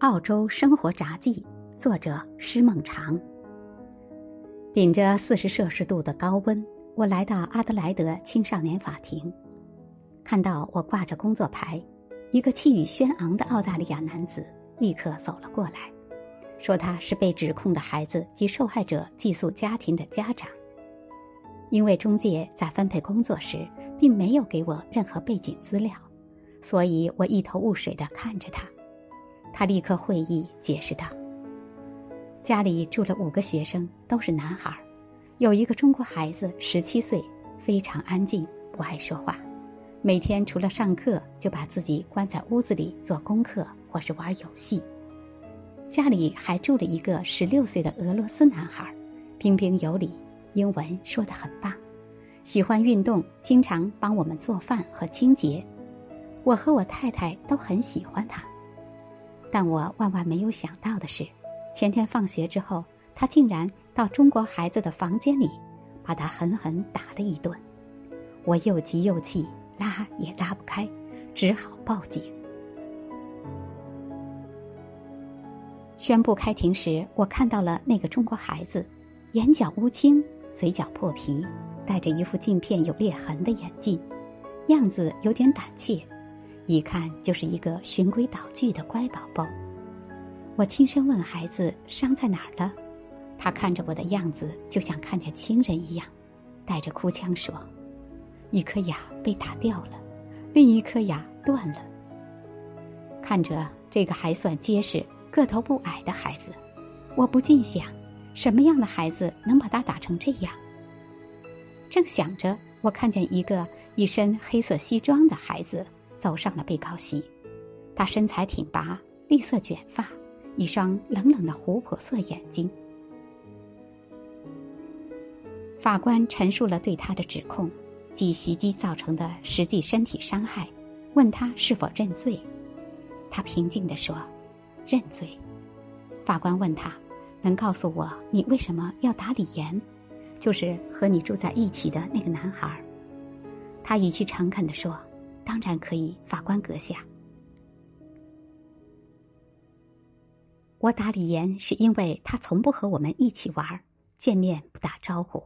澳洲生活札记》，作者施梦长。顶着四十摄氏度的高温，我来到阿德莱德青少年法庭，看到我挂着工作牌，一个气宇轩昂的澳大利亚男子立刻走了过来，说他是被指控的孩子及受害者寄宿家庭的家长。因为中介在分配工作时并没有给我任何背景资料，所以我一头雾水地看着他。他立刻会意解释道：“家里住了五个学生，都是男孩，有一个中国孩子十七岁，非常安静，不爱说话，每天除了上课就把自己关在屋子里做功课或是玩游戏。家里还住了一个十六岁的俄罗斯男孩，彬彬有礼。”英文说的很棒，喜欢运动，经常帮我们做饭和清洁。我和我太太都很喜欢他，但我万万没有想到的是，前天放学之后，他竟然到中国孩子的房间里，把他狠狠打了一顿。我又急又气，拉也拉不开，只好报警。宣布开庭时，我看到了那个中国孩子，眼角乌青。嘴角破皮，戴着一副镜片有裂痕的眼镜，样子有点胆怯，一看就是一个循规蹈矩的乖宝宝。我轻声问孩子伤在哪儿了，他看着我的样子就像看见亲人一样，带着哭腔说：“一颗牙被打掉了，另一颗牙断了。”看着这个还算结实、个头不矮的孩子，我不禁想。什么样的孩子能把他打成这样？正想着，我看见一个一身黑色西装的孩子走上了被告席。他身材挺拔，栗色卷发，一双冷冷的琥珀色眼睛。法官陈述了对他的指控，即袭击造成的实际身体伤害，问他是否认罪。他平静地说：“认罪。”法官问他。能告诉我你为什么要打李岩？就是和你住在一起的那个男孩。他语气诚恳地说：“当然可以，法官阁下。我打李岩是因为他从不和我们一起玩，见面不打招呼。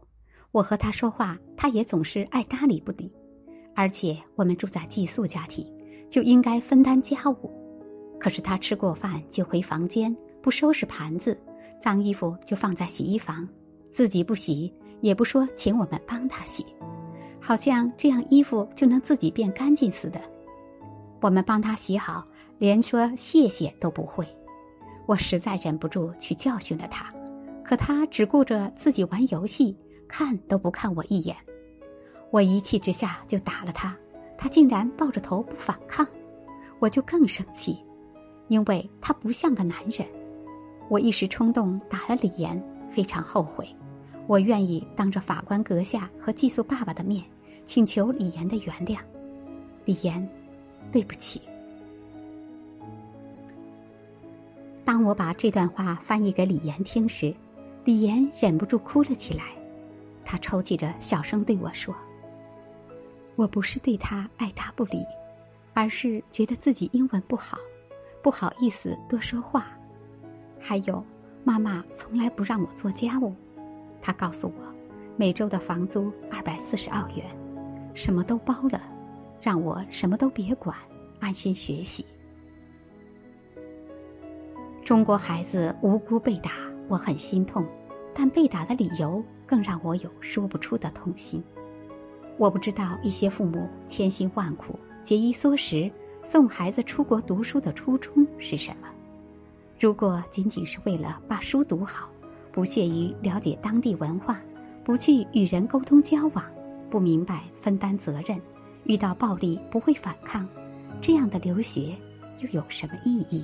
我和他说话，他也总是爱搭理不理。而且我们住在寄宿家庭，就应该分担家务。可是他吃过饭就回房间，不收拾盘子。”脏衣服就放在洗衣房，自己不洗，也不说请我们帮他洗，好像这样衣服就能自己变干净似的。我们帮他洗好，连说谢谢都不会。我实在忍不住去教训了他，可他只顾着自己玩游戏，看都不看我一眼。我一气之下就打了他，他竟然抱着头不反抗，我就更生气，因为他不像个男人。我一时冲动打了李岩，非常后悔。我愿意当着法官阁下和寄宿爸爸的面，请求李岩的原谅。李岩，对不起。当我把这段话翻译给李岩听时，李岩忍不住哭了起来。他抽泣着，小声对我说：“我不是对他爱答不理，而是觉得自己英文不好，不好意思多说话。”还有，妈妈从来不让我做家务。她告诉我，每周的房租二百四十澳元，什么都包了，让我什么都别管，安心学习。中国孩子无辜被打，我很心痛，但被打的理由更让我有说不出的痛心。我不知道一些父母千辛万苦、节衣缩食送孩子出国读书的初衷是什么。如果仅仅是为了把书读好，不屑于了解当地文化，不去与人沟通交往，不明白分担责任，遇到暴力不会反抗，这样的留学又有什么意义？